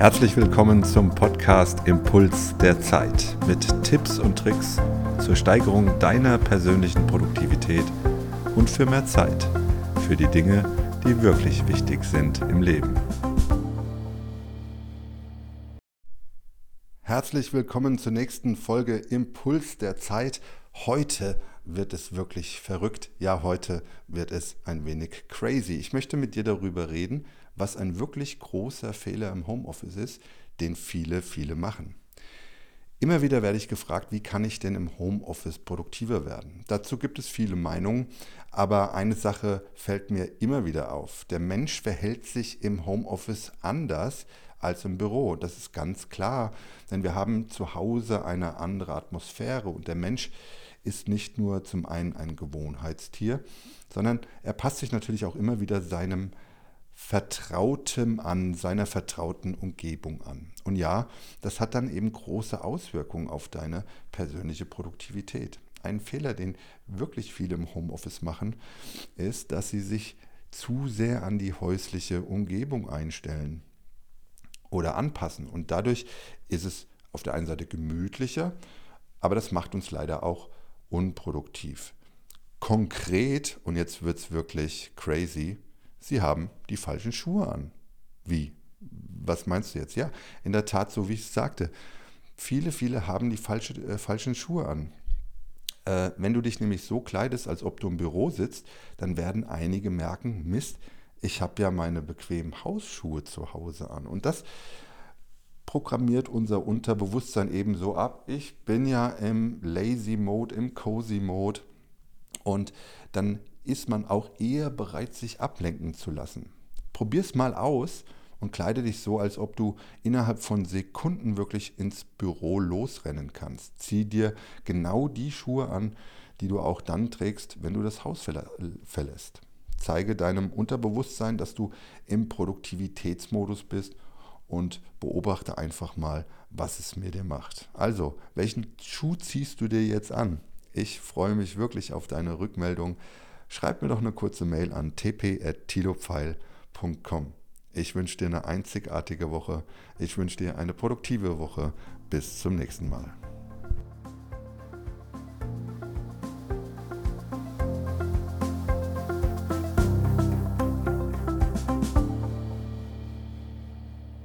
Herzlich willkommen zum Podcast Impuls der Zeit mit Tipps und Tricks zur Steigerung deiner persönlichen Produktivität und für mehr Zeit für die Dinge, die wirklich wichtig sind im Leben. Herzlich willkommen zur nächsten Folge Impuls der Zeit. Heute wird es wirklich verrückt. Ja, heute wird es ein wenig crazy. Ich möchte mit dir darüber reden, was ein wirklich großer Fehler im Homeoffice ist, den viele, viele machen. Immer wieder werde ich gefragt, wie kann ich denn im Homeoffice produktiver werden? Dazu gibt es viele Meinungen, aber eine Sache fällt mir immer wieder auf. Der Mensch verhält sich im Homeoffice anders als im Büro. Das ist ganz klar, denn wir haben zu Hause eine andere Atmosphäre und der Mensch ist nicht nur zum einen ein Gewohnheitstier, sondern er passt sich natürlich auch immer wieder seinem Vertrautem an, seiner vertrauten Umgebung an. Und ja, das hat dann eben große Auswirkungen auf deine persönliche Produktivität. Ein Fehler, den wirklich viele im Homeoffice machen, ist, dass sie sich zu sehr an die häusliche Umgebung einstellen oder anpassen. Und dadurch ist es auf der einen Seite gemütlicher, aber das macht uns leider auch unproduktiv. Konkret, und jetzt wird es wirklich crazy, Sie haben die falschen Schuhe an. Wie? Was meinst du jetzt? Ja, in der Tat, so wie ich es sagte. Viele, viele haben die falsche, äh, falschen Schuhe an. Äh, wenn du dich nämlich so kleidest, als ob du im Büro sitzt, dann werden einige merken, Mist, ich habe ja meine bequemen Hausschuhe zu Hause an. Und das programmiert unser Unterbewusstsein eben so ab. Ich bin ja im Lazy Mode, im Cozy Mode. Und dann ist man auch eher bereit, sich ablenken zu lassen. Probier es mal aus und kleide dich so, als ob du innerhalb von Sekunden wirklich ins Büro losrennen kannst. Zieh dir genau die Schuhe an, die du auch dann trägst, wenn du das Haus verlässt. Zeige deinem Unterbewusstsein, dass du im Produktivitätsmodus bist und beobachte einfach mal, was es mit dir macht. Also, welchen Schuh ziehst du dir jetzt an? Ich freue mich wirklich auf deine Rückmeldung schreib mir doch eine kurze Mail an tp.tilopfeil.com. Ich wünsche dir eine einzigartige Woche. Ich wünsche dir eine produktive Woche. Bis zum nächsten Mal.